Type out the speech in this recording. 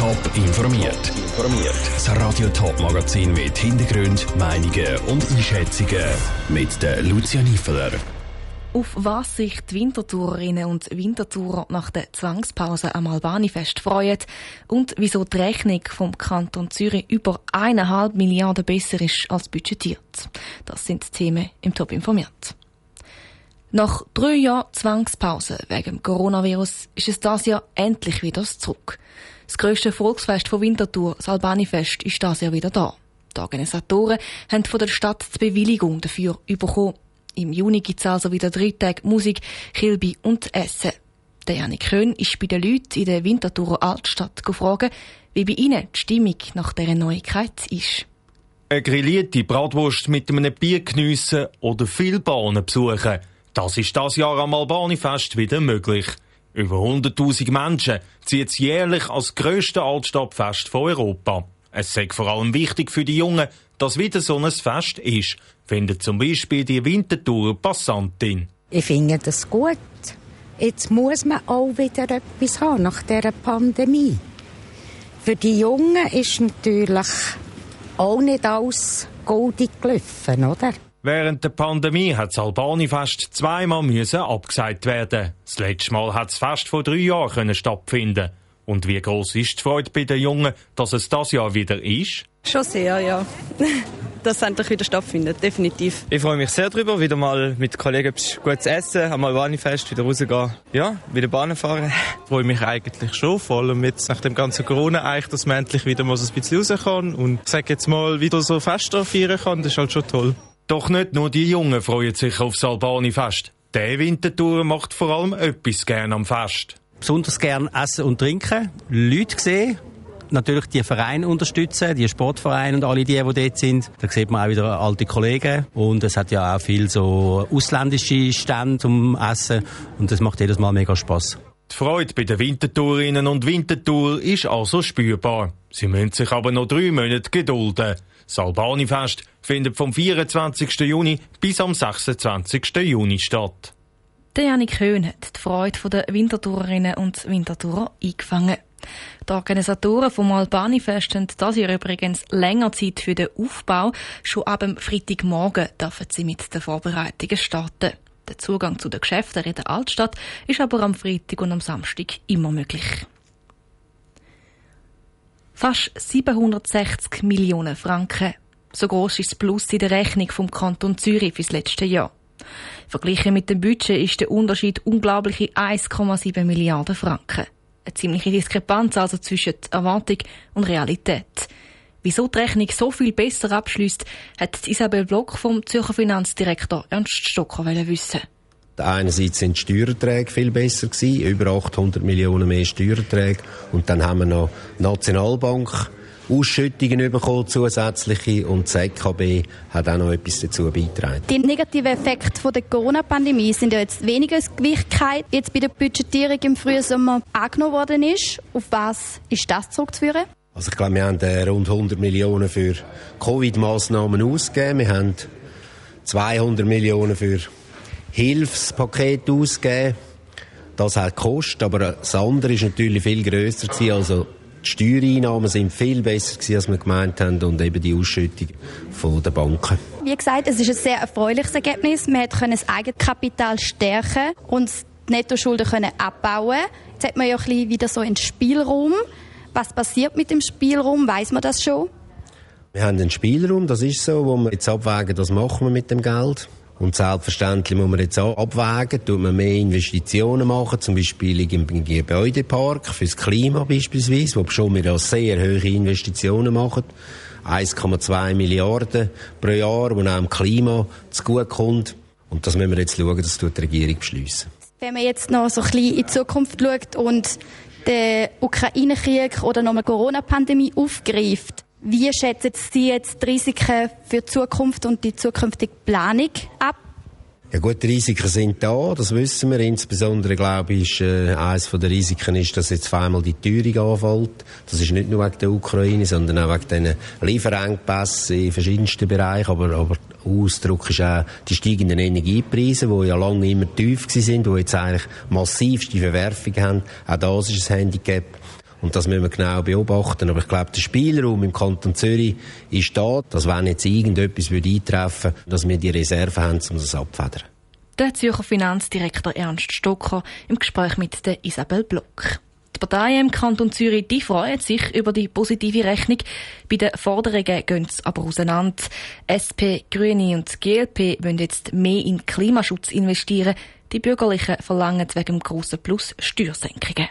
Top informiert. Informiert. Das Radio Top Magazin mit Hintergrund, Meinungen und Einschätzungen mit der Lucia Niefeler. Auf was sich die Wintertourerinnen und Wintertourer nach der Zwangspause am Albanifest freuen und wieso die Rechnung vom Kanton Zürich über eineinhalb Milliarden besser ist als budgetiert. Das sind die Themen im Top informiert. Nach drei Jahren Zwangspause wegen Coronavirus ist es das Jahr endlich wieder zurück. Das grösste Volksfest von Winterthur, das Albanifest, ist das Jahr wieder da. Die Organisatoren haben von der Stadt die Bewilligung dafür bekommen. Im Juni gibt es also wieder drei Tage Musik, Kilby und Essen. Der Janik Köhn ist bei den Leuten in der Winterthurer Altstadt gefragt, wie bei ihnen die Stimmung nach dieser Neuigkeit ist. Eine grillierte Bratwurst mit einem Bier geniessen oder viel Bahnen besuchen – das ist das Jahr am Albanifest wieder möglich. Über 100.000 Menschen ziehen es jährlich als grösste Altstadtfest von Europa. Es ist vor allem wichtig für die Jungen, dass wieder so ein Fest ist, findet zum Beispiel die Wintertour Passantin. Ich finde das gut. Jetzt muss man auch wieder etwas haben nach dieser Pandemie. Für die Jungen ist natürlich auch nicht alles goldig gelaufen, oder? Während der Pandemie hat das Albanifest zweimal müssen abgesagt werden. Das letzte Mal hat das Fest vor drei Jahren können stattfinden. Und wie groß ist die Freude bei den Jungen, dass es das Jahr wieder ist? Schon sehr, ja. dass es endlich wieder stattfindet, definitiv. Ich freue mich sehr darüber, wieder mal mit Kollegen gut zu essen, am Albanifest wieder rausgehen. Ja, wieder Bahn fahren. Ich freue mich eigentlich schon, vor allem jetzt nach dem ganzen Corona eigentlich, dass man endlich wieder mal so ein bisschen raus kann und ich sage jetzt mal, wieder so Feste feiern kann, das ist halt schon toll. Doch nicht nur die Jungen freuen sich aufs Albani-Fest. Der Wintertour macht vor allem etwas gern am Fest. Besonders gern essen und trinken, Leute sehen, natürlich die Vereine unterstützen, die Sportvereine und alle die, die dort sind. Da sieht man auch wieder alte Kollegen und es hat ja auch viel so ausländische Stände zum Essen und das macht jedes Mal mega Spaß. Die Freude bei den Wintertourinnen und Wintertour ist also spürbar. Sie müssen sich aber noch drei Monate gedulden. Das Albani-Fest findet vom 24. Juni bis am 26. Juni statt. Der Janik Höhn hat die Freude der Wintertourerinnen und Wintertourer eingefangen. Die Organisatoren vom Albani-Fest haben das Jahr übrigens länger Zeit für den Aufbau. Schon ab dem Freitagmorgen dürfen sie mit den Vorbereitungen starten. Der Zugang zu den Geschäften in der Altstadt ist aber am Freitag und am Samstag immer möglich. Fast 760 Millionen Franken. So groß ist das Plus in der Rechnung vom Kanton Zürich fürs letzte Jahr. Verglichen mit dem Budget ist der Unterschied unglaubliche 1,7 Milliarden Franken. Eine ziemliche Diskrepanz also zwischen Erwartung und Realität. Wieso die Rechnung so viel besser abschließt, hat Isabel Block vom Zürcher Finanzdirektor Ernst Stocker wissen. Einerseits sind die Steuererträge viel besser gewesen, über 800 Millionen mehr Steuererträge. Und dann haben wir noch die Nationalbank Ausschüttungen bekommen, zusätzliche, und das EKB hat auch noch etwas dazu beigetragen. Die negativen Effekte der Corona-Pandemie sind ja jetzt weniger als Gewichtigkeit jetzt bei der Budgetierung im frühen Sommer angenommen worden ist. Auf was ist das zurückzuführen? Also ich glaube, wir haben äh, rund 100 Millionen für Covid-Maßnahmen ausgegeben. Wir haben 200 Millionen für Hilfspaket ausgegeben. Das hat gekostet, aber das andere ist natürlich viel grösser gewesen. Also die Steuereinnahmen sind viel besser gewesen, als wir gemeint haben und eben die Ausschüttung von den Banken. Wie gesagt, es ist ein sehr erfreuliches Ergebnis. Man konnte das Eigenkapital stärken und die Nettoschulden können abbauen. Jetzt hat man ja ein bisschen wieder so einen Spielraum. Was passiert mit dem Spielraum? Weiß man das schon? Wir haben einen Spielraum, das ist so, wo wir jetzt abwägen, was machen wir mit dem Geld. Und selbstverständlich muss man jetzt auch abwägen, tut man mehr Investitionen machen, zum Beispiel im Gebäudepark, fürs Klima beispielsweise, wo schon wir auch sehr hohe Investitionen machen. 1,2 Milliarden pro Jahr, wo auch dem Klima zugutekommt. Und das müssen wir jetzt schauen, das tut die Regierung beschließen. Wenn man jetzt noch so ein bisschen in die Zukunft schaut und den Ukraine-Krieg oder noch eine Corona-Pandemie aufgreift, wie schätzen Sie jetzt die Risiken für die Zukunft und die zukünftige Planung ab? Ja gut, die Risiken sind da, das wissen wir. Insbesondere, glaube ich, ist, äh, eines der Risiken ist, dass jetzt zweimal die Teuerung anfällt. Das ist nicht nur wegen der Ukraine, sondern auch wegen den Lieferengpässen in verschiedensten Bereichen. Aber, aber Ausdruck ist auch die steigenden Energiepreise, die ja lange immer tief sind, die jetzt eigentlich massivste Verwerfungen haben. Auch das ist ein Handicap. Und das müssen wir genau beobachten. Aber ich glaube, der Spielraum im Kanton Zürich ist da, dass wenn jetzt irgendetwas eintreffen würde, dass wir die Reserve haben, um das abzufedern. Der Zürcher Finanzdirektor Ernst Stocker im Gespräch mit der Isabel Block. Die Parteien im Kanton Zürich die freuen sich über die positive Rechnung. Bei den Forderungen gehen sie aber auseinander. SP, Grüne und GLP wollen jetzt mehr in Klimaschutz investieren. Die Bürgerlichen verlangen wegen dem grossen Plus Steuersenkungen.